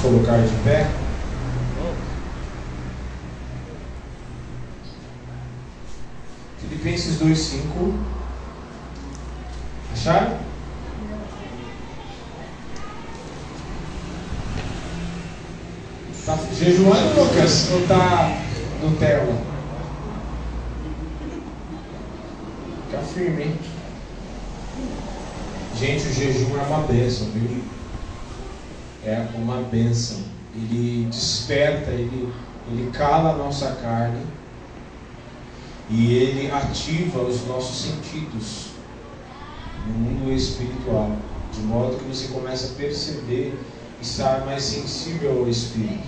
colocar de pé? Filipenses 2,5. Acharam? Tá jejuando, Lucas? Ou tá Nutella? Fica firme, hein? Gente, o jejum é uma bênção, viu? É uma bênção. Ele desperta, ele, ele cala a nossa carne e ele ativa os nossos sentidos no mundo espiritual, de modo que você começa a perceber e estar mais sensível ao Espírito.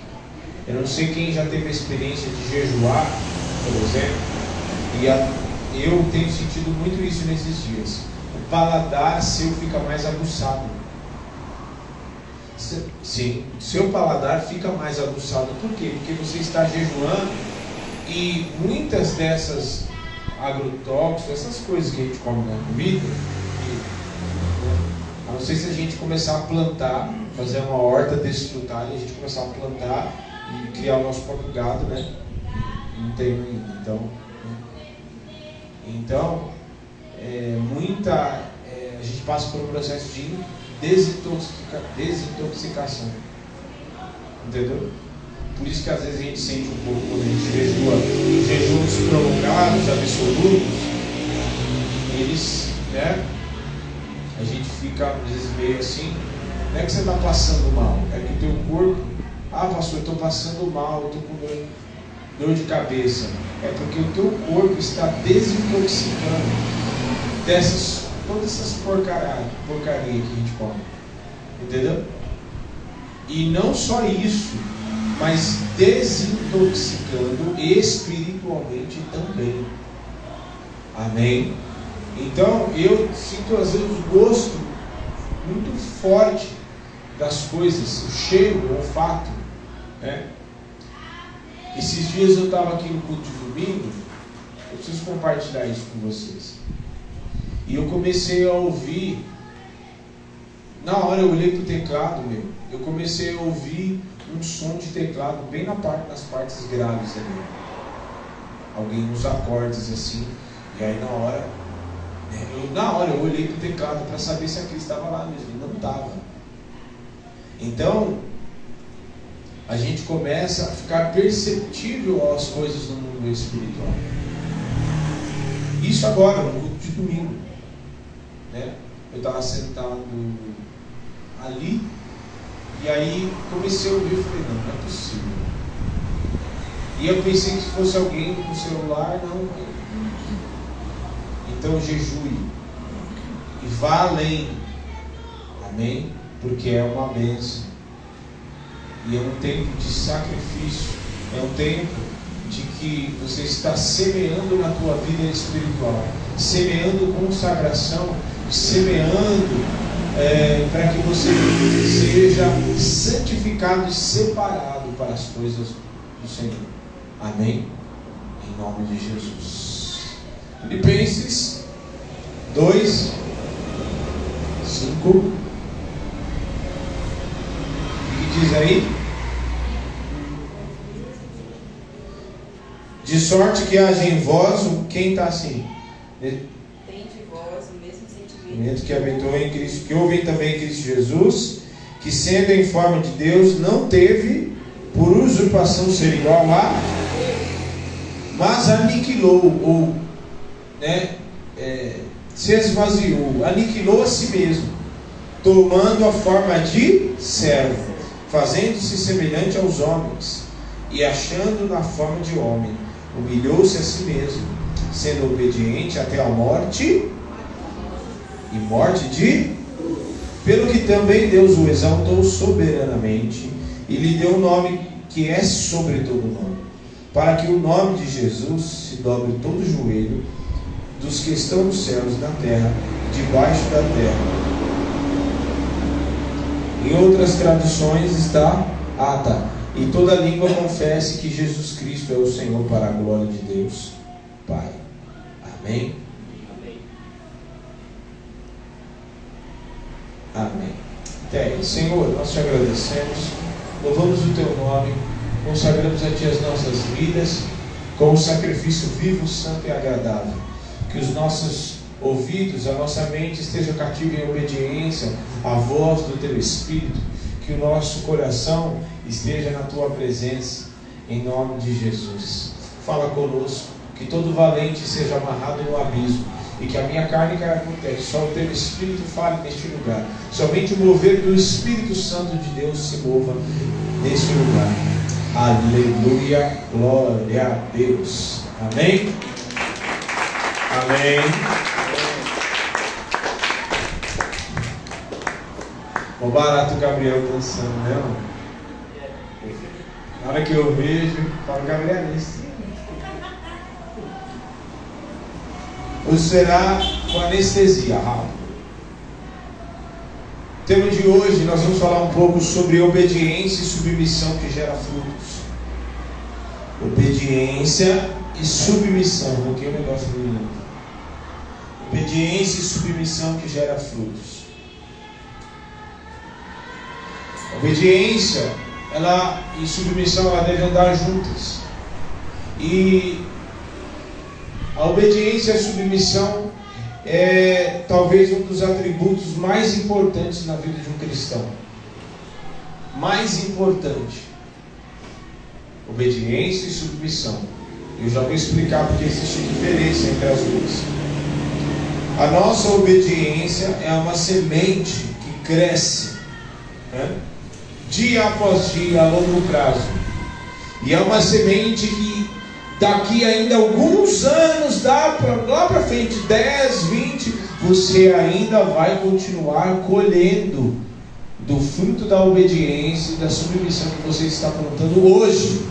Eu não sei quem já teve a experiência de jejuar, por exemplo, e a, eu tenho sentido muito isso nesses dias. O paladar seu fica mais aguçado. Sim, seu paladar fica mais aguçado. Por quê? Porque você está jejuando e muitas dessas agrotóxicos, essas coisas que a gente come na comida, a não ser se a gente começar a plantar, fazer uma horta desfrutar e a gente começar a plantar e criar o nosso próprio gado, né? Não tem. Então, né? então é, muita, é, a gente passa por um processo de desintoxica, desintoxicação. Entendeu? Por isso que às vezes a gente sente um pouco quando a gente jejua, jejuns prolongados, absolutos, eles, né? A gente fica às vezes meio assim, não é que você está passando mal, é que o teu corpo ah, pastor, eu estou passando mal, estou com dor, dor de cabeça. É porque o teu corpo está desintoxicando dessas, todas essas porcaria, porcaria que a gente come. Entendeu? E não só isso, mas desintoxicando espiritualmente também. Amém? Então eu sinto às vezes um gosto muito forte das coisas, o cheiro, o olfato. Né? Esses dias eu estava aqui no culto de domingo, eu preciso compartilhar isso com vocês. E eu comecei a ouvir, na hora eu olhei para o teclado meu, eu comecei a ouvir um som de teclado bem na parte, nas partes graves ali. Alguém nos acordes assim, e aí na hora, né, eu, na hora eu olhei para o teclado para saber se aquilo estava lá mesmo, e não estava. Então, a gente começa a ficar perceptível às coisas no mundo espiritual. Isso agora, no culto de domingo. Né? Eu estava sentado ali e aí comecei a ouvir e falei, não, não é possível. E eu pensei que fosse alguém com celular, não. Então jejue e vá além. Amém? Porque é uma bênção. E é um tempo de sacrifício, é um tempo de que você está semeando na tua vida espiritual, semeando consagração, semeando é, para que você seja santificado e separado para as coisas do Senhor. Amém? Em nome de Jesus. Filipenses 2, 5 diz aí? De sorte que haja em vós quem está assim. Que habitou em Cristo, que houve também em Cristo Jesus, que sendo em forma de Deus, não teve por usurpação ser igual a, mas aniquilou, ou né, é, se esvaziou, aniquilou a si mesmo, tomando a forma de servo fazendo-se semelhante aos homens, e achando na forma de homem, humilhou-se a si mesmo, sendo obediente até a morte e morte de pelo que também Deus o exaltou soberanamente e lhe deu o um nome que é sobre todo nome, para que o nome de Jesus se dobre todo joelho dos que estão nos céus e na terra, debaixo da terra em outras traduções está ata. E toda língua confesse que Jesus Cristo é o Senhor para a glória de Deus, Pai. Amém? Amém. Até. Senhor, nós te agradecemos louvamos o teu nome, consagramos a ti as nossas vidas com um sacrifício vivo, santo e agradável. Que os nossos ouvidos, a nossa mente esteja cativa em obediência à voz do teu Espírito, que o nosso coração esteja na tua presença, em nome de Jesus. Fala conosco, que todo valente seja amarrado no abismo e que a minha carne terra, só o teu Espírito fale neste lugar. Somente o mover do Espírito Santo de Deus se mova neste lugar. Aleluia, glória a Deus. Amém? Amém. O barato Gabriel dançando, né? Na hora que eu vejo, falo Gabriel é isso. Ou será com anestesia. O tema de hoje nós vamos falar um pouco sobre obediência e submissão que gera frutos. Obediência e submissão, porque o negócio do Obediência e submissão que gera frutos. Obediência ela, e submissão ela devem andar juntas. E a obediência e a submissão é talvez um dos atributos mais importantes na vida de um cristão. Mais importante. Obediência e submissão. Eu já vou explicar porque existe diferença entre as duas. A nossa obediência é uma semente que cresce né? dia após dia, a longo prazo. E é uma semente que daqui ainda alguns anos, dá pra, lá para frente, 10, 20, você ainda vai continuar colhendo do fruto da obediência e da submissão que você está plantando hoje.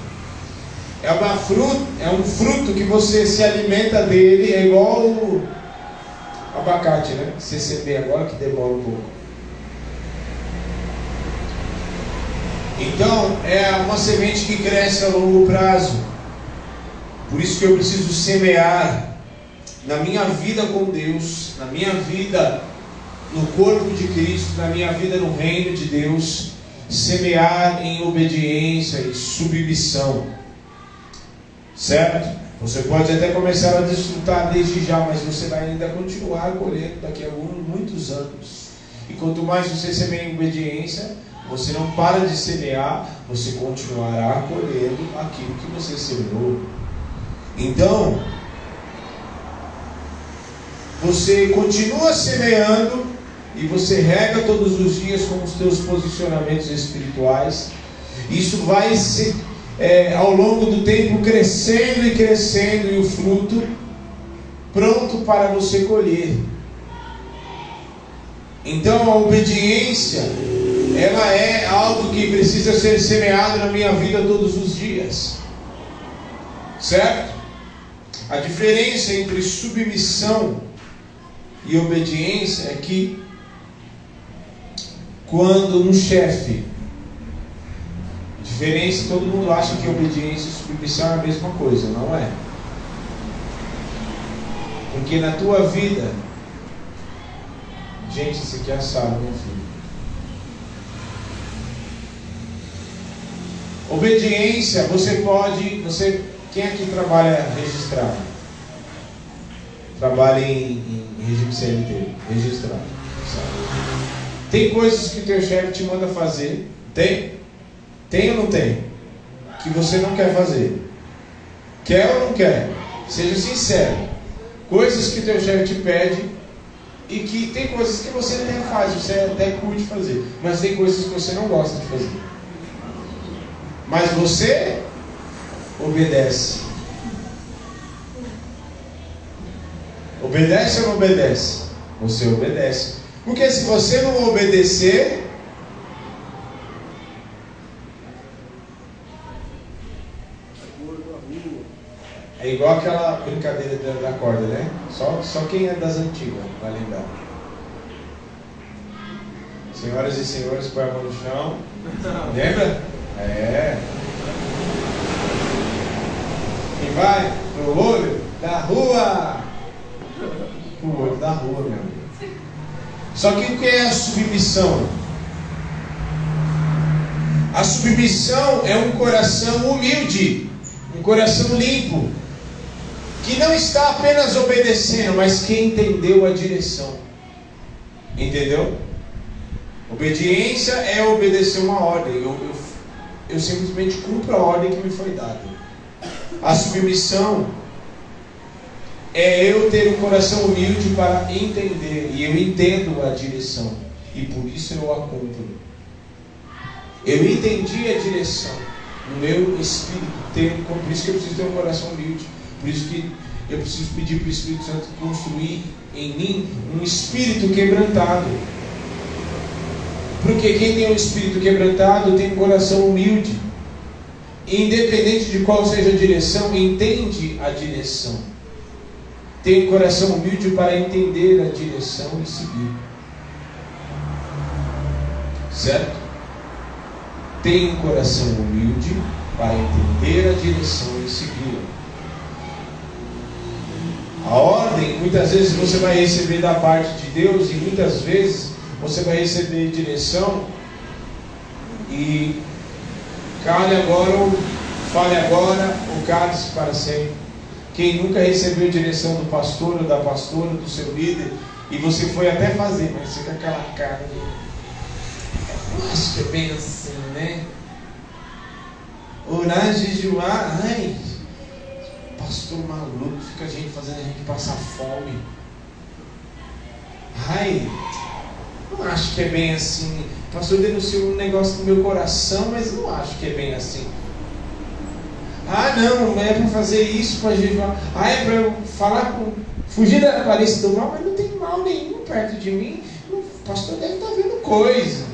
É, uma fruto, é um fruto que você se alimenta dele, é igual o abacate, né? CCB agora que demora um pouco. Então, é uma semente que cresce a longo prazo. Por isso que eu preciso semear na minha vida com Deus, na minha vida no corpo de Cristo, na minha vida no reino de Deus, semear em obediência e submissão. Certo? Você pode até começar a desfrutar desde já, mas você vai ainda continuar colhendo daqui a alguns, muitos anos. E quanto mais você semeia em obediência, você não para de semear, você continuará colhendo aquilo que você semeou. Então, você continua semeando e você rega todos os dias com os seus posicionamentos espirituais. Isso vai se, é, ao longo do tempo crescendo e crescendo e o fruto pronto para você colher. Então a obediência ela é algo que precisa ser semeado na minha vida todos os dias. Certo? A diferença entre submissão e obediência é que quando um chefe, diferença, todo mundo acha que obediência e submissão é a mesma coisa, não é? Porque na tua vida, gente, isso aqui é assado, meu filho. Obediência, você pode, você, quem aqui trabalha registrado? Trabalha em, em regime CLT, registrado. Tem coisas que o teu chefe te manda fazer, tem? Tem ou não tem? Que você não quer fazer. Quer ou não quer? Seja sincero. Coisas que o teu chefe te pede e que tem coisas que você até faz, você até curte fazer, mas tem coisas que você não gosta de fazer. Mas você obedece. Obedece ou não obedece? Você obedece. Porque se você não obedecer, é igual aquela brincadeira da corda, né? Só, só quem é das antigas vai lembrar. Senhoras e senhores, põe a mão no chão. Lembra? É. Quem vai pro olho da rua. Pro olho da rua, meu amigo. Só que o que é a submissão? A submissão é um coração humilde, um coração limpo, que não está apenas obedecendo, mas que entendeu a direção. Entendeu? Obediência é obedecer uma ordem. Eu, eu, eu simplesmente cumpro a ordem que me foi dada. A submissão é eu ter um coração humilde para entender, e eu entendo a direção, e por isso eu a cumpro. Eu entendi a direção no meu espírito, ter, por isso que eu preciso ter um coração humilde, por isso que eu preciso pedir para o Espírito Santo construir em mim um espírito quebrantado. Porque quem tem um espírito quebrantado tem um coração humilde. Independente de qual seja a direção, entende a direção. Tem coração humilde para entender a direção e seguir. Certo? Tem coração humilde para entender a direção e seguir. A ordem, muitas vezes você vai receber da parte de Deus e muitas vezes você vai receber direção e cale agora ou fale agora ou cale-se para sempre. Quem nunca recebeu direção do pastor ou da pastora, do seu líder, e você foi até fazer, mas com aquela cara de. Eu acho que é bem assim, né? Orar, jejuar, ai, pastor maluco, fica a gente fazendo a gente passar fome. Ai, não acho que é bem assim. Pastor denunciou um negócio no meu coração, mas não acho que é bem assim. Ah, não, é para fazer isso para jejuar. Ah, é para eu falar com. Fugir da aparência do mal, mas não tem mal nenhum perto de mim. O pastor deve estar tá vendo coisa.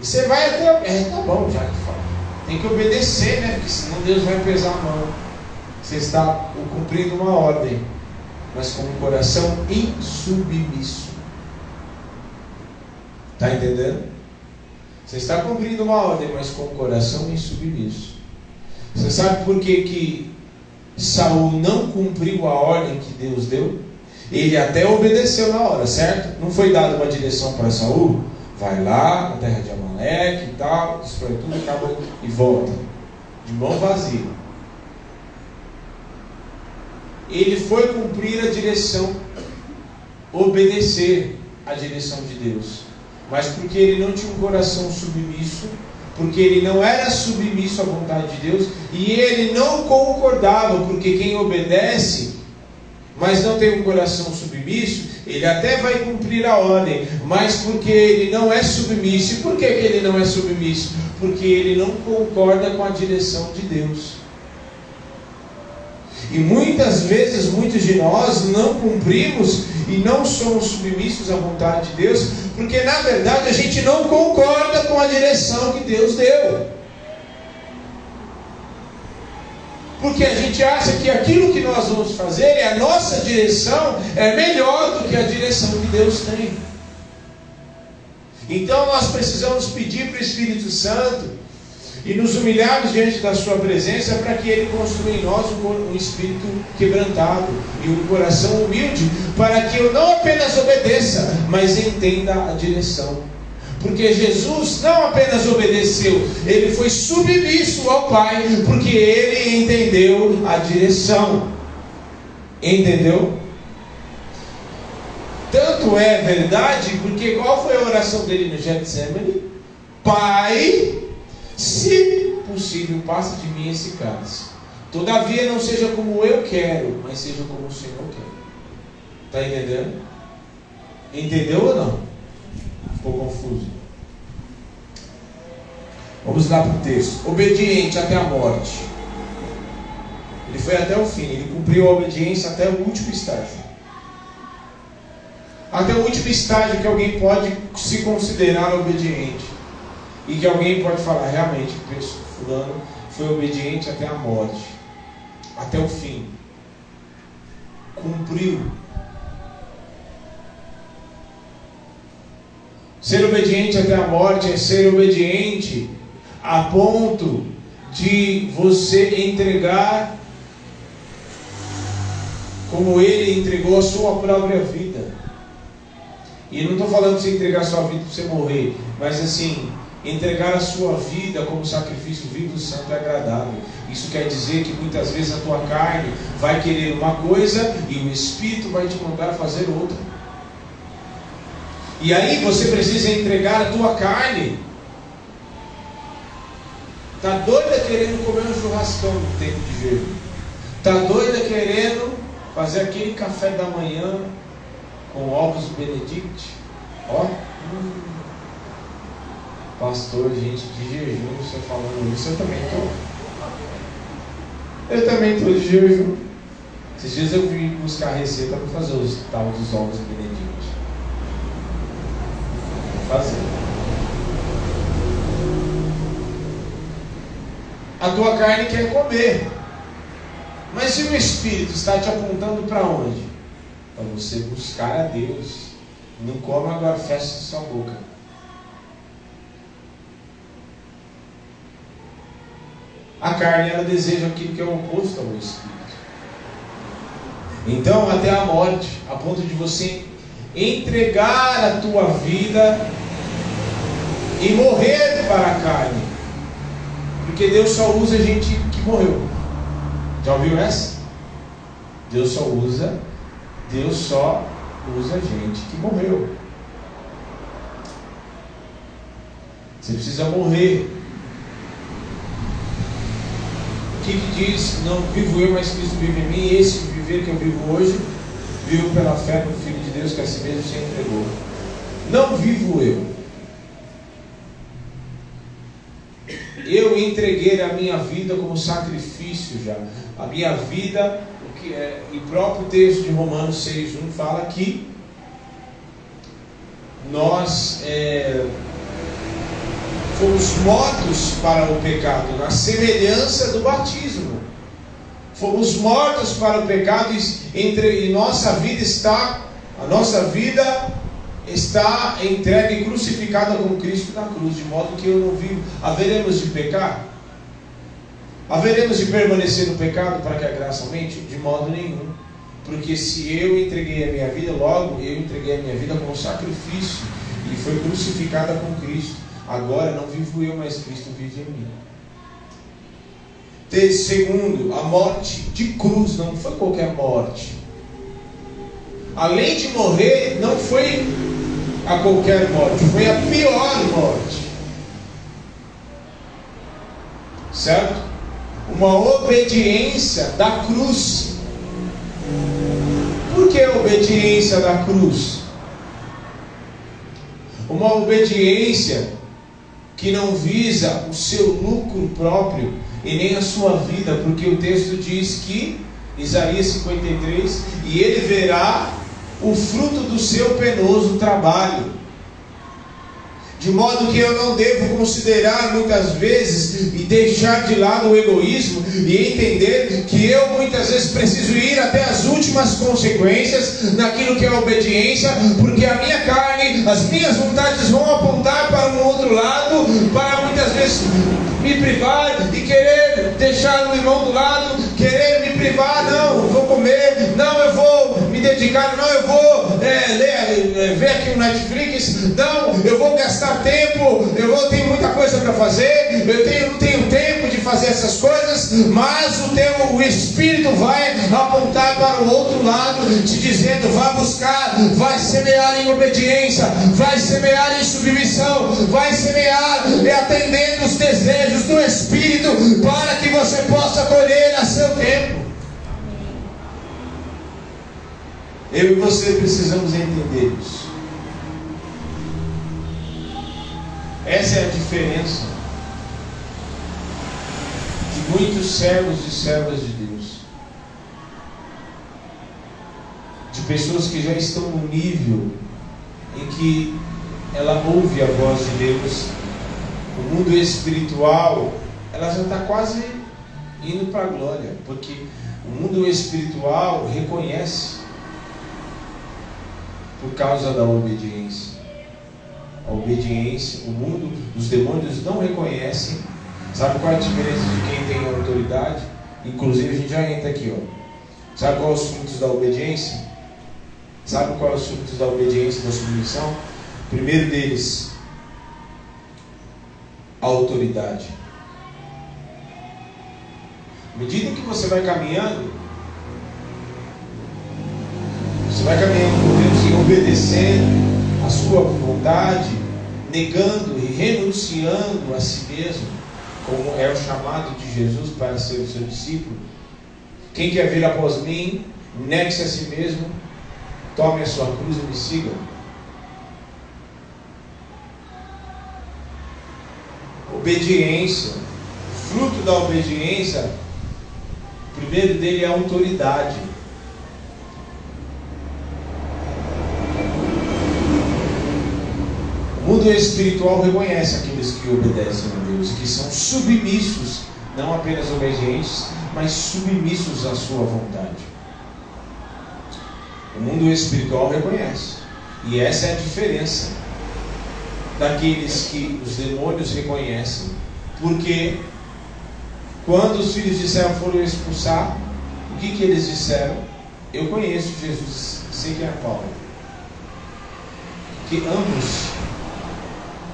E você vai até. É, tá bom, já que fala. Tem que obedecer, né? Porque senão Deus vai pesar a mão. Você está cumprindo uma ordem, mas com um coração insubmisso. Está entendendo? Você está cumprindo uma ordem, mas com o coração insubmisso. Você sabe por que, que Saul não cumpriu a ordem que Deus deu? Ele até obedeceu na hora, certo? Não foi dada uma direção para Saul? Vai lá na terra de Amaleque e tal, destrói tudo, acaba e volta. De mão vazia. Ele foi cumprir a direção, obedecer a direção de Deus mas porque ele não tinha um coração submisso, porque ele não era submisso à vontade de Deus e ele não concordava, porque quem obedece, mas não tem um coração submisso, ele até vai cumprir a ordem, mas porque ele não é submisso. E por que, ele não é submisso? Porque ele não concorda com a direção de Deus. E muitas vezes, muitos de nós não cumprimos e não somos submissos à vontade de Deus, porque na verdade a gente não concorda com a direção que Deus deu. Porque a gente acha que aquilo que nós vamos fazer, a nossa direção, é melhor do que a direção que Deus tem. Então nós precisamos pedir para o Espírito Santo e nos humilharmos diante da Sua presença para que Ele construa em nós um, espírito quebrantado e um coração humilde, para que eu não apenas obedeça, mas entenda a direção. Porque Jesus não apenas obedeceu, ele foi submisso ao Pai, porque ele entendeu a direção. Entendeu? Tanto é verdade, porque qual foi a oração dele no Getsemane? Pai, se possível, passe de mim esse cálice. Todavia não seja como eu quero, mas seja como o Senhor quer. Está entendendo? Entendeu ou não? Ficou confuso? Vamos lá para o texto. Obediente até a morte. Ele foi até o fim, ele cumpriu a obediência até o último estágio. Até o último estágio que alguém pode se considerar obediente. E que alguém pode falar, realmente, fulano foi obediente até a morte, até o fim. Cumpriu. Ser obediente até a morte é ser obediente a ponto de você entregar como ele entregou a sua própria vida. E não estou falando de você entregar sua vida para você morrer, mas assim, entregar a sua vida como sacrifício vivo, santo e agradável. Isso quer dizer que muitas vezes a tua carne vai querer uma coisa e o Espírito vai te mandar fazer outra. E aí você precisa entregar a tua carne. Tá doida querendo comer um churrascão no tempo de jejum. Tá doida querendo fazer aquele café da manhã com ovos Benedict. Ó. Hum. Pastor, gente, de jejum, você falando isso, eu também estou. Eu também estou de jejum. Esses dias eu vim buscar a receita para fazer os tal dos ovos Benedict. Vou fazer. A tua carne quer comer. Mas se o Espírito está te apontando para onde? Para você buscar a Deus. Não come agora, fecha sua boca. A carne ela deseja aquilo que é o oposto ao Espírito. Então, até a morte, a ponto de você entregar a tua vida e morrer para a carne. Porque Deus só usa gente que morreu. Já ouviu essa? Deus só usa, Deus só usa gente que morreu. Você precisa morrer. O que, diz? Não vivo eu, mas Cristo vive em mim. E esse viver que eu vivo hoje, vivo pela fé no Filho de Deus que a si mesmo se entregou. Não vivo eu. Eu entreguei a minha vida como sacrifício já a minha vida, o que é, e próprio texto de Romanos 6,1 fala que nós é, fomos mortos para o pecado, na semelhança do batismo. Fomos mortos para o pecado e entre e nossa vida está, a nossa vida está entregue e crucificada com Cristo na cruz, de modo que eu não vivo. Haveremos de pecar? Haveremos de permanecer no pecado para que a graça aumente? De modo nenhum. Porque se eu entreguei a minha vida, logo eu entreguei a minha vida como sacrifício e foi crucificada com Cristo. Agora não vivo eu, mas Cristo vive em mim. Segundo, a morte de cruz não foi qualquer morte. Além de morrer, não foi a qualquer morte, foi a pior morte. Certo? uma obediência da cruz. Por que a obediência da cruz? Uma obediência que não visa o seu lucro próprio e nem a sua vida, porque o texto diz que, Isaías 53, e ele verá o fruto do seu penoso trabalho. De modo que eu não devo considerar muitas vezes e deixar de lado o egoísmo e entender que eu muitas vezes preciso ir até as últimas consequências naquilo que é obediência, porque a minha carne, as minhas vontades vão apontar para um outro lado, para muitas vezes me privar e querer deixar o irmão do lado, querer me privar, não, eu vou comer, não, eu vou me dedicar, não, eu vou é, ler, é, ver aqui o Não, eu vou gastar tempo, eu vou ter muita coisa para fazer, eu tenho, não tenho tempo de fazer essas coisas, mas o teu o Espírito vai apontar para o outro lado, te dizendo, vai buscar, vai semear em obediência, vai semear em submissão, vai semear e atendendo os desejos do Espírito para que você possa colher a seu tempo. Eu e você precisamos entender isso. Essa é a diferença de muitos servos e servas de Deus. De pessoas que já estão no nível em que ela ouve a voz de Deus o mundo espiritual, ela já está quase indo para a glória, porque o mundo espiritual reconhece por causa da obediência. A obediência, o mundo, os demônios não reconhecem. Sabe qual é a diferença de quem tem autoridade? Inclusive a gente já entra aqui, ó. Sabe quais os frutos da obediência? Sabe quais os frutos da obediência e da submissão? O primeiro deles, a autoridade. À medida que você vai caminhando, você vai caminhando com Deus e obedecendo a sua vontade, negando e renunciando a si mesmo, como é o chamado de Jesus para ser o seu discípulo. Quem quer vir após mim, negue-se a si mesmo, tome a sua cruz e me siga. Obediência, fruto da obediência, primeiro dele é a autoridade. Mundo espiritual reconhece aqueles que obedecem a Deus, que são submissos, não apenas obedientes, mas submissos à sua vontade. O mundo espiritual reconhece. E essa é a diferença daqueles que os demônios reconhecem. Porque quando os filhos de Israel foram expulsar, o que, que eles disseram? Eu conheço Jesus, sei quem é Paulo. Que ambos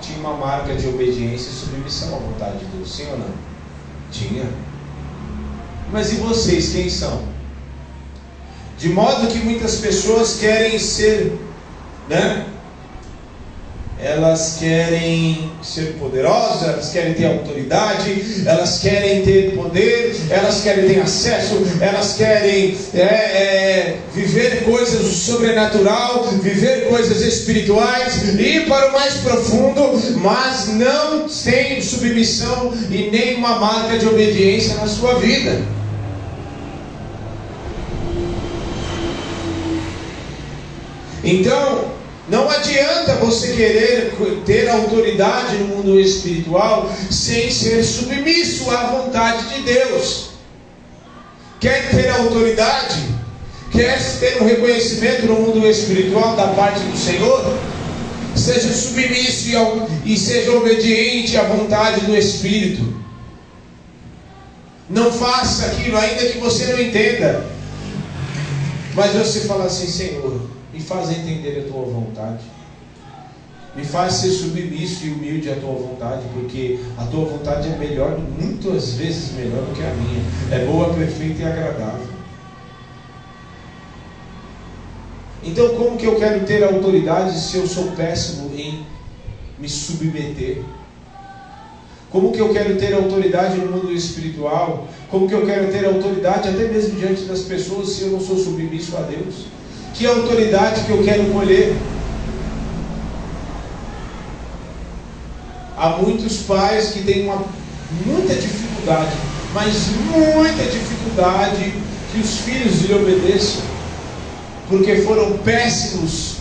tinham uma marca de obediência e submissão à vontade de Deus, sim ou não? Tinha. Mas e vocês, quem são? De modo que muitas pessoas querem ser, né? Elas querem ser poderosas, elas querem ter autoridade, elas querem ter poder, elas querem ter acesso, elas querem é, é, viver coisas sobrenatural, viver coisas espirituais, ir para o mais profundo, mas não tem submissão e nenhuma marca de obediência na sua vida. Então, não adianta você querer ter autoridade no mundo espiritual sem ser submisso à vontade de Deus. Quer ter autoridade? Quer ter um reconhecimento no mundo espiritual da parte do Senhor? Seja submisso e seja obediente à vontade do Espírito. Não faça aquilo, ainda que você não entenda. Mas você fala assim, Senhor, me faz entender a tua vontade. Me faz ser submisso e humilde à tua vontade, porque a tua vontade é melhor, muitas vezes melhor do que a minha. É boa, perfeita e agradável. Então, como que eu quero ter autoridade se eu sou péssimo em me submeter? Como que eu quero ter autoridade no mundo espiritual? Como que eu quero ter autoridade até mesmo diante das pessoas se eu não sou submisso a Deus? Que autoridade que eu quero colher? Há muitos pais que têm uma, muita dificuldade, mas muita dificuldade que os filhos lhe obedeçam, porque foram péssimos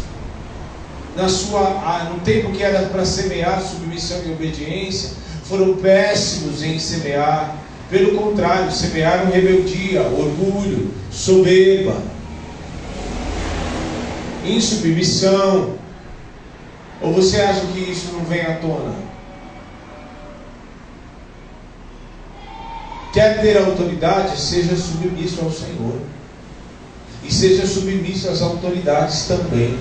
na sua, no tempo que era para semear submissão e obediência, foram péssimos em semear. Pelo contrário, semearam rebeldia, orgulho, soberba, insubmissão? Ou você acha que isso não vem à tona? Quer ter autoridade? Seja submisso ao Senhor. E seja submisso às autoridades também.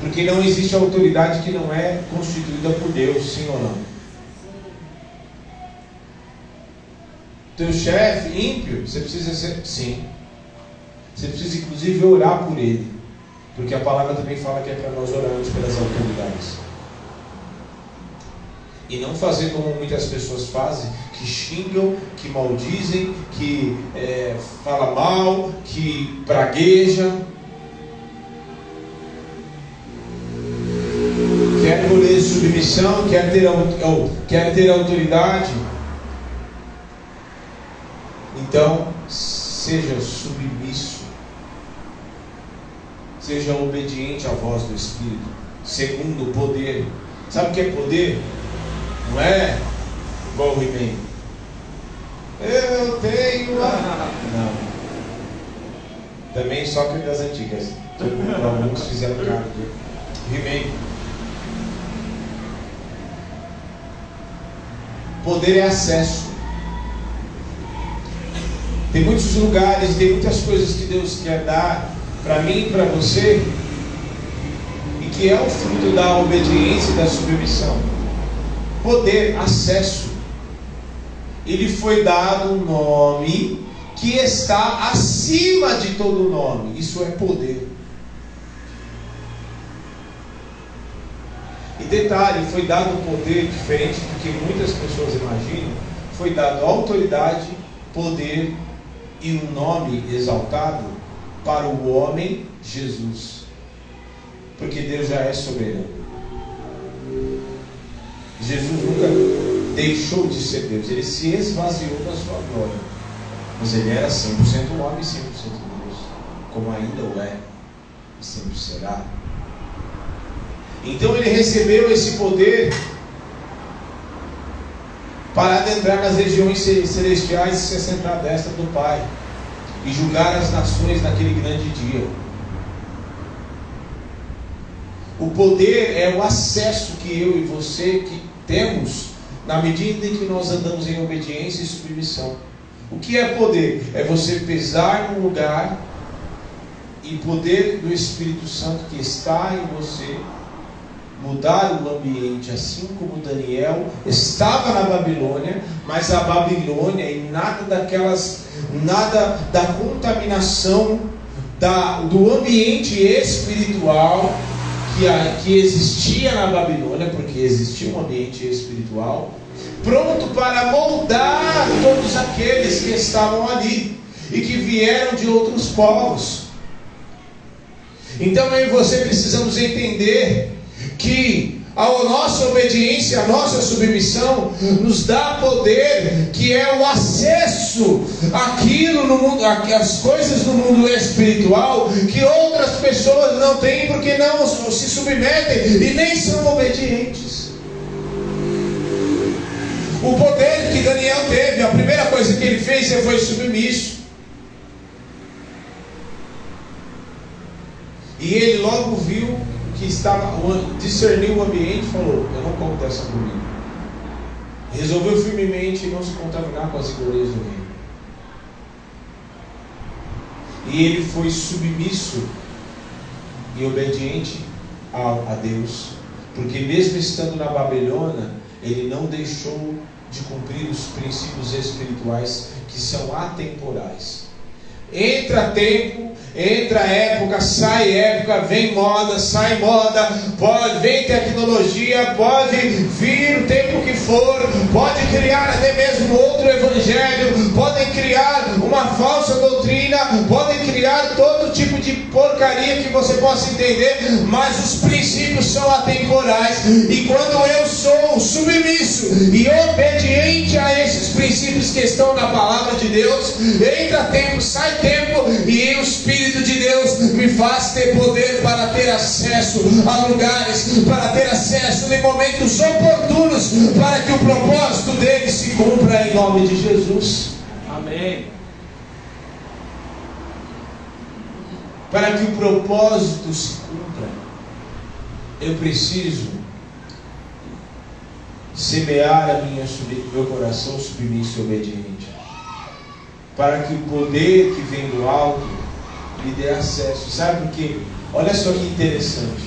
Porque não existe autoridade que não é constituída por Deus, sim ou não? Teu chefe ímpio, você precisa ser. Sim. Você precisa inclusive orar por ele. Porque a palavra também fala que é para nós orarmos pelas autoridades. E não fazer como muitas pessoas fazem, que xingam, que maldizem, que é, fala mal, que praguejam. Quer colher submissão, quer ter, quer ter autoridade. Então, seja submisso seja obediente à voz do Espírito. Segundo, o poder. Sabe o que é poder? Não é igual o He-Man. Eu tenho a. Não. Também só que das antigas. Alguns fizeram cara de He-Man. Poder é acesso. Tem muitos lugares, tem muitas coisas que Deus quer dar para mim e para você, e que é o fruto da obediência e da submissão. poder, acesso. Ele foi dado um nome que está acima de todo nome. Isso é poder. E detalhe, foi dado um poder diferente do que muitas pessoas imaginam. Foi dado autoridade, poder e um nome exaltado para o homem Jesus. Porque Deus já é soberano. Jesus nunca deixou de ser Deus, ele se esvaziou da sua glória. Mas ele era 100% homem e 100% Deus, como ainda o é e sempre será. Então ele recebeu esse poder para adentrar nas regiões celestiais e se assentar à destra do Pai e julgar as nações naquele grande dia. O poder é o acesso que eu e você que temos na medida em que nós andamos em obediência e submissão. O que é poder? É você pesar num lugar e poder do Espírito Santo que está em você mudar o ambiente, assim como Daniel estava na Babilônia, mas a Babilônia e nada daquelas, nada da contaminação da, do ambiente espiritual que, a, que existia na Babilônia, porque existia um ambiente espiritual, pronto para moldar todos aqueles que estavam ali e que vieram de outros povos. Então eu e você precisamos entender que a nossa obediência, a nossa submissão nos dá poder, que é o acesso àquilo no mundo, às coisas no mundo espiritual que outras pessoas não têm porque não se submetem e nem são obedientes. O poder que Daniel teve, a primeira coisa que ele fez foi submisso. E ele logo viu que estava, discerniu o ambiente e falou: Eu não como dessa comida. Resolveu firmemente não se contaminar com as iguarias do reino. E ele foi submisso e obediente a, a Deus, porque mesmo estando na Babilônia, ele não deixou de cumprir os princípios espirituais que são atemporais. Entra tempo, entra época, sai época, vem moda, sai moda, pode, vem tecnologia, pode vir o tempo que for, pode criar até mesmo outro evangelho, podem criar uma falsa doutrina, podem criar todo tipo de porcaria que você possa entender, mas os princípios são atemporais, e quando eu sou submisso e obediente a esses princípios que estão na palavra de Deus, entra tempo, sai tempo, e o Espírito de Deus me faz ter poder para ter acesso a lugares, para ter acesso em momentos oportunos, para que o propósito dele se cumpra em nome de Jesus. Amém. Para que o propósito se cumpra, eu preciso semear a minha, meu coração submisso e obediente para que o poder que vem do alto lhe dê acesso. Sabe por quê? Olha só que interessante.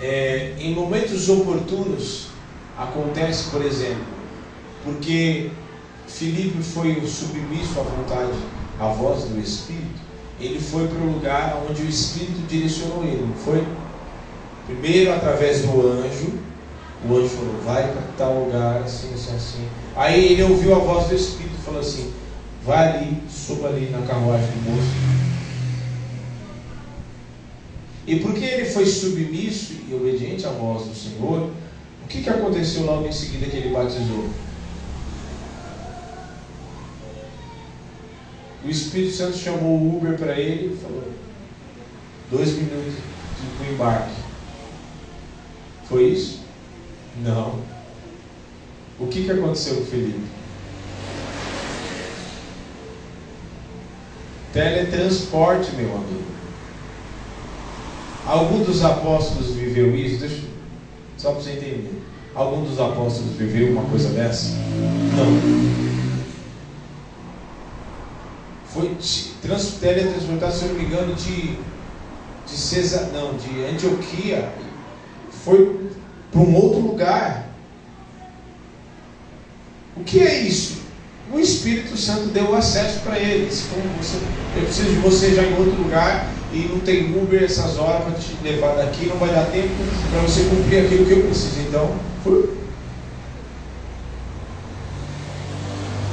É, em momentos oportunos acontece, por exemplo, porque Filipe foi submisso à vontade, à voz do Espírito, ele foi para o lugar onde o Espírito direcionou ele, foi? Primeiro através do anjo, o anjo falou, vai para tal lugar, assim, assim, assim. Aí ele ouviu a voz do Espírito e falou assim, vai ali, suba ali na carruagem do moço. E porque ele foi submisso e obediente à voz do Senhor, o que, que aconteceu logo em seguida que ele batizou? O Espírito Santo chamou o Uber para ele e falou: dois minutos de embarque. Foi isso? Não. O que, que aconteceu com Felipe? Teletransporte, meu amigo. Algum dos apóstolos viveu isso? Deixa, só para você entender. Algum dos apóstolos viveu uma coisa dessa? Não. Foi trans, teletransportado, se eu não me engano, de, de Cesar, não, de Antioquia. Foi para um outro lugar. O que é isso? O Espírito Santo deu acesso para eles. Como você, eu preciso de você já em outro lugar e não tem Uber essas horas para te levar daqui, não vai dar tempo para você cumprir aquilo que eu preciso. Então,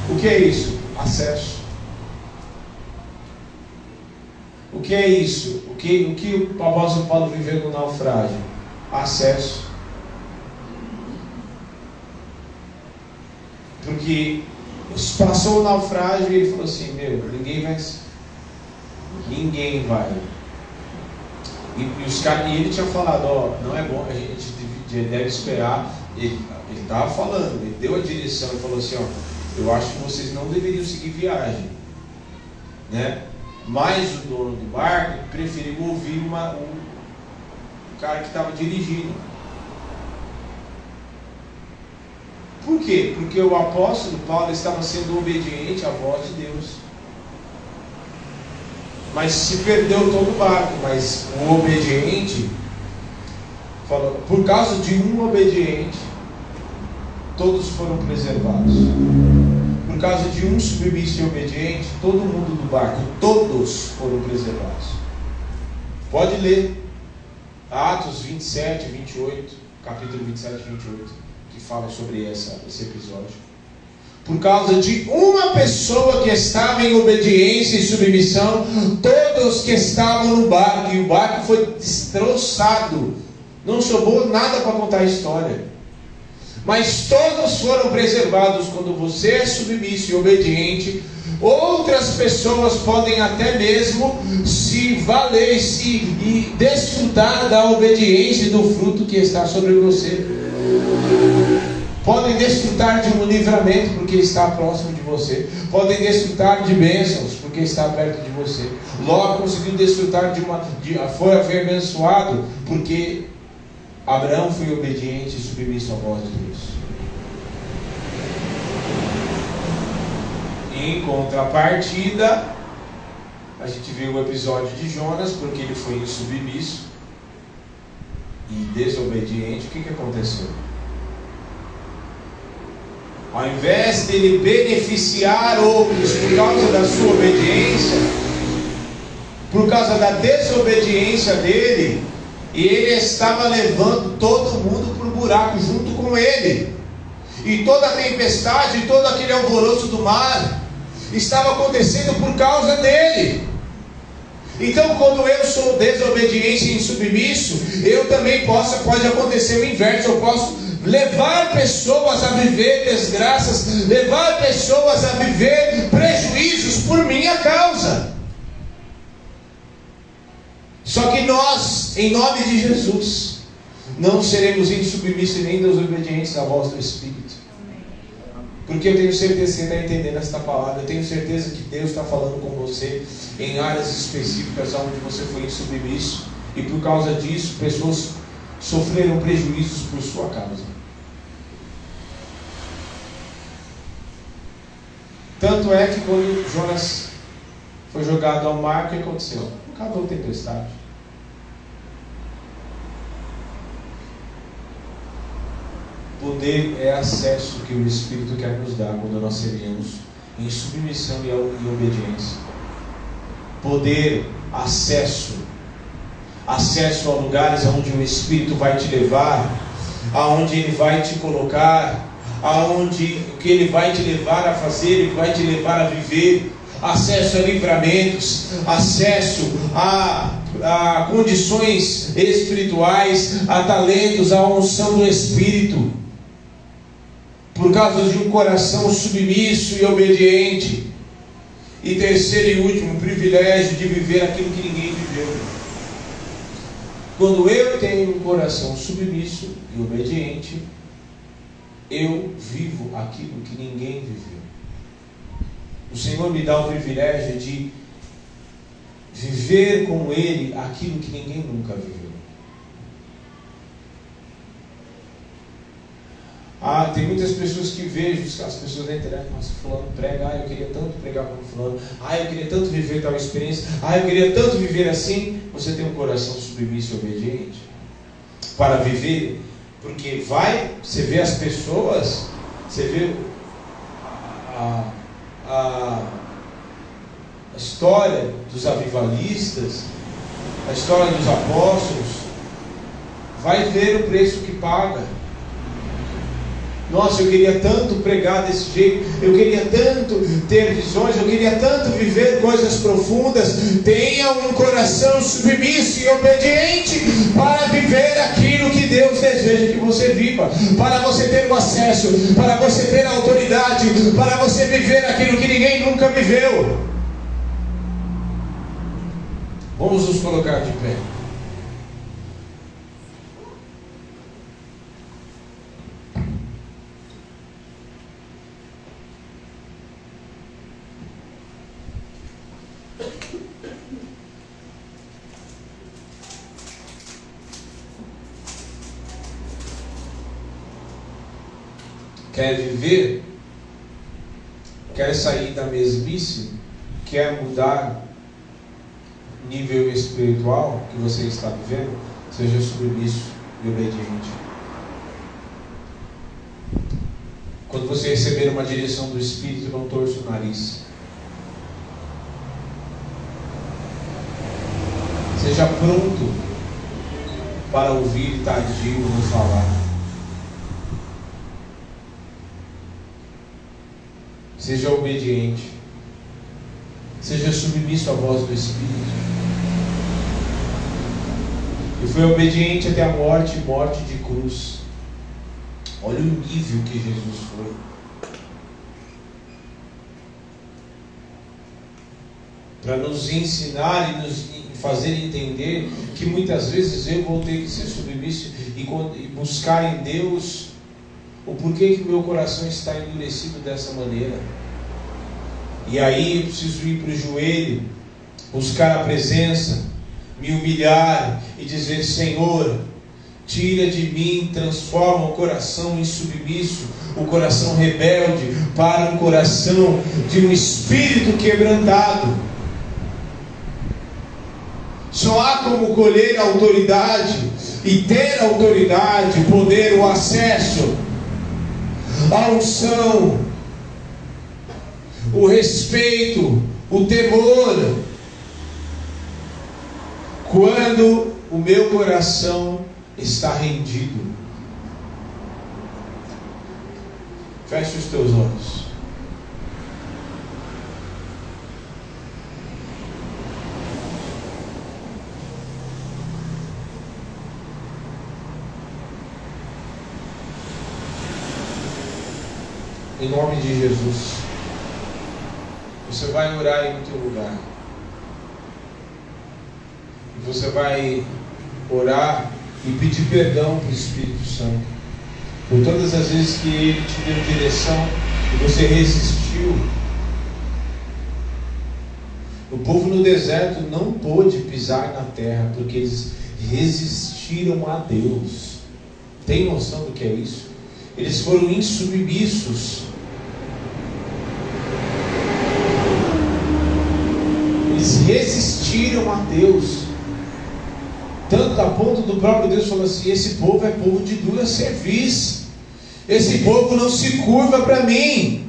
o que é isso? Acesso. O que é isso? O que o, que o apóstolo Paulo viveu no naufrágio? Acesso. Porque passou o naufrágio e ele falou assim, meu, ninguém vai. Ninguém vai. E, e, os cara, e ele tinha falado, ó, não é bom, a gente deve esperar. Ele estava falando, ele deu a direção e falou assim, ó, eu acho que vocês não deveriam seguir viagem. Né? Mas o dono do barco preferiu ouvir uma, um, um cara que estava dirigindo. Por quê? Porque o apóstolo Paulo estava sendo obediente à voz de Deus. Mas se perdeu todo o barco, mas o obediente falou, por causa de um obediente, todos foram preservados. Por causa de um submisso e obediente, todo mundo do barco, todos foram preservados. Pode ler Atos 27, 28, capítulo 27, 28 que fala sobre essa, esse episódio. Por causa de uma pessoa que estava em obediência e submissão, todos que estavam no barco, e o barco foi destroçado, não sobrou nada para contar a história. Mas todos foram preservados quando você é submisso e obediente. Outras pessoas podem até mesmo se valer se, e desfrutar da obediência e do fruto que está sobre você podem desfrutar de um livramento porque está próximo de você, podem desfrutar de bênçãos porque está perto de você. Ló conseguiu desfrutar de uma, de, foi abençoado porque Abraão foi obediente e submisso à voz de Deus. Em contrapartida, a gente viu o episódio de Jonas, porque ele foi insubmisso e desobediente. O que, que aconteceu? Ao invés dele beneficiar outros por causa da sua obediência, por causa da desobediência dele, ele estava levando todo mundo para o buraco junto com ele. E toda a tempestade, todo aquele alvoroço do mar, estava acontecendo por causa dele. Então, quando eu sou desobediente e insubmisso, eu também posso, pode acontecer o inverso, eu posso levar pessoas a viver desgraças, levar pessoas a viver prejuízos por minha causa. Só que nós, em nome de Jesus, não seremos insubmissos nem desobedientes à voz do Espírito. Porque eu tenho certeza que você está entendendo esta palavra. Eu tenho certeza que Deus está falando com você em áreas específicas onde você foi insubmisso. E por causa disso, pessoas sofreram prejuízos por sua causa. Tanto é que quando Jonas foi jogado ao mar, o que aconteceu? Acabou a tempestade. Poder é acesso que o Espírito quer nos dar quando nós seremos em submissão e obediência. Poder, acesso, acesso a lugares onde o Espírito vai te levar, aonde ele vai te colocar, aonde que ele vai te levar a fazer, ele vai te levar a viver, acesso a livramentos, acesso a, a condições espirituais, a talentos, a unção do Espírito, por causa de um coração submisso e obediente. E terceiro e último, o privilégio de viver aquilo que ninguém viveu. Quando eu tenho um coração submisso e obediente, eu vivo aquilo que ninguém viveu. O Senhor me dá o privilégio de viver com Ele aquilo que ninguém nunca viveu. Ah, tem muitas pessoas que vejo, as pessoas na internet, mas fulano prega, ah, eu queria tanto pregar como fulano, ah, eu queria tanto viver tal experiência, ah, eu queria tanto viver assim. Você tem um coração submisso e obediente para viver Porque vai, você vê as pessoas, você vê a, a, a história dos avivalistas, a história dos apóstolos, vai ver o preço que paga. Nossa, eu queria tanto pregar desse jeito, eu queria tanto ter visões, eu queria tanto viver coisas profundas. Tenha um coração submisso e obediente para viver aquilo que Deus deseja que você viva, para você ter o acesso, para você ter a autoridade, para você viver aquilo que ninguém nunca viveu. Vamos nos colocar de pé. quer viver, quer sair da mesmice, quer mudar nível espiritual que você está vivendo, seja submisso e obediente. Quando você receber uma direção do Espírito, não torça o nariz. Seja pronto para ouvir e tardio no falar. Seja obediente. Seja submisso à voz do Espírito. E foi obediente até a morte morte de cruz. Olha o nível que Jesus foi. Para nos ensinar e nos fazer entender que muitas vezes eu vou ter que ser submisso e buscar em Deus o porquê que meu coração está endurecido dessa maneira. E aí eu preciso ir para o joelho, buscar a presença, me humilhar e dizer: Senhor, tira de mim, transforma o coração em submisso, o coração rebelde, para um coração de um espírito quebrantado. Só há como colher autoridade e ter autoridade, poder, o acesso a unção, o respeito, o temor. Quando o meu coração está rendido. Feche os teus olhos. Em nome de Jesus. Você vai orar no teu lugar. Você vai orar e pedir perdão para o Espírito Santo. Por todas as vezes que ele te deu direção e você resistiu. O povo no deserto não pôde pisar na terra porque eles resistiram a Deus. Tem noção do que é isso? Eles foram insubmissos. Eles resistiram a Deus. Tanto a ponto do próprio Deus falou assim: esse povo é povo de dura serviço. Esse povo não se curva para mim.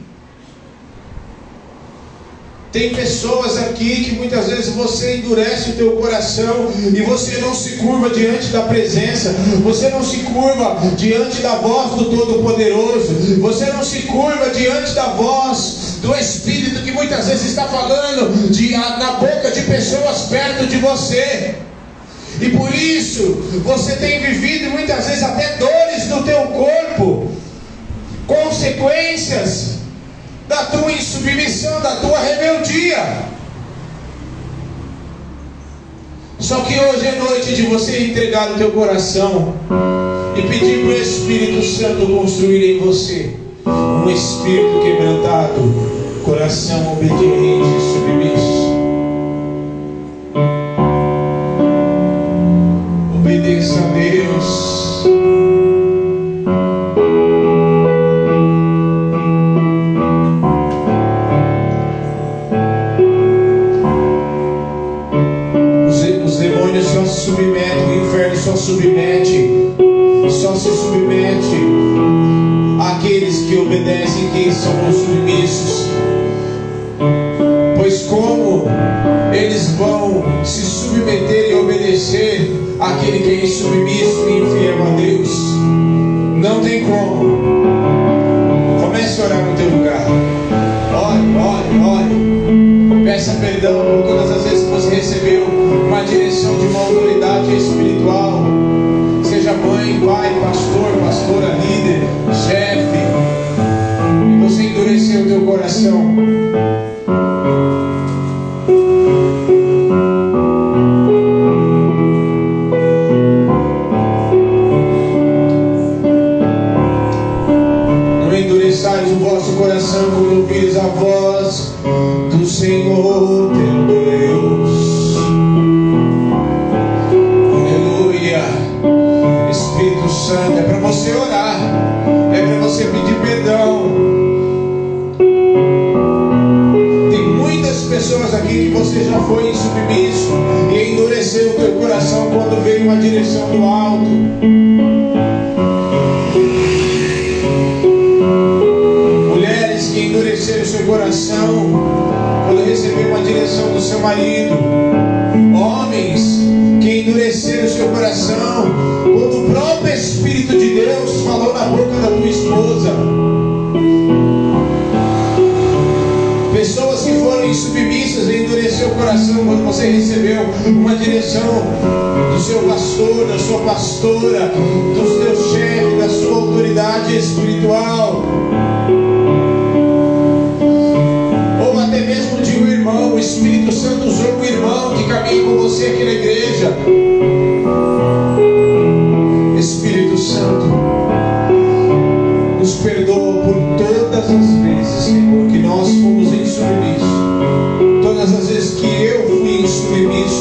Tem pessoas aqui que muitas vezes você endurece o teu coração e você não se curva diante da presença, você não se curva diante da voz do Todo-Poderoso, você não se curva diante da voz do Espírito que muitas vezes está falando de, na boca de pessoas perto de você. E por isso você tem vivido muitas vezes até dores no teu corpo, consequências da tua insubmissão, da tua rebeldia. Só que hoje é noite de você entregar o teu coração e pedir para o Espírito Santo construir em você um espírito quebrantado, coração obediente e submisso. Obedeça a Deus. Só submete, só se submete que obedecem, quem são os submissos. Pois como eles vão se submeter e obedecer àquele que é insubmisso e infiel a Deus? Não tem como. Comece a orar no teu lugar. Ore, ore, ore. Peça perdão por todas as vezes que você recebeu uma direção de uma autoridade espiritual. Pastora, líder, chefe. E você endureceu o teu coração. Foi insubmisso e endureceu o teu coração quando veio uma direção do alto. Mulheres que endureceram o seu coração quando receberam uma direção do seu marido. Você recebeu uma direção do seu pastor, da sua pastora, dos teus chefes, da sua autoridade espiritual. Ou até mesmo de um irmão, o Espírito Santo usou um irmão que caminha com você aqui na igreja. Espírito Santo, nos perdoa por todas as vezes, Senhor, que nós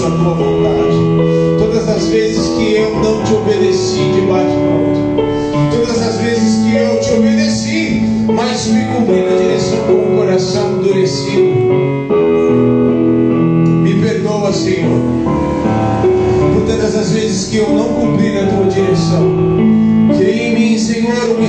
à tua vontade. Todas as vezes que eu não te obedeci de bate-pronto. Todas as vezes que eu te obedeci, mas fui cumprindo a direção com o coração endurecido. Me perdoa, Senhor, por todas as vezes que eu não cumpri na tua direção. Cria em mim, Senhor, um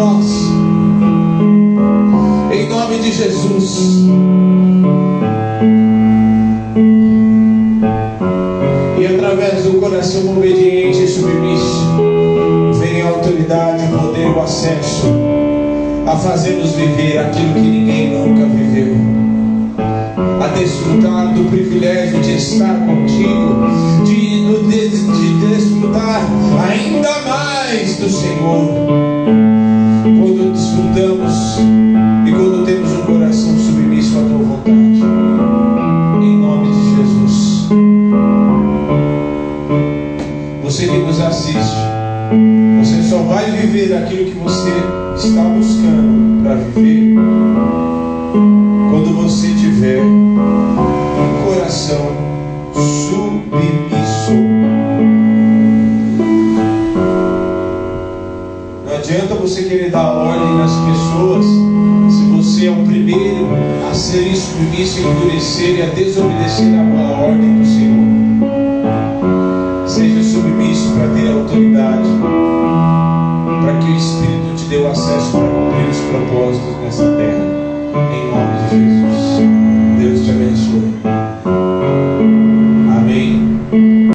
nós. Em nome de Jesus. E através do coração obediente e submisso, vem a autoridade, o poder e o acesso a fazer-nos viver aquilo que ninguém nunca viveu. A desfrutar do privilégio de estar contigo, de, de, de desfrutar ainda mais do Senhor. daquilo aquilo que você está buscando para viver quando você tiver um coração submisso. Não adianta você querer dar ordem nas pessoas se você é o primeiro a ser insubmisso, endurecer e a desobedecer à ordem do Senhor. Acesso cumprir os propósitos nessa terra.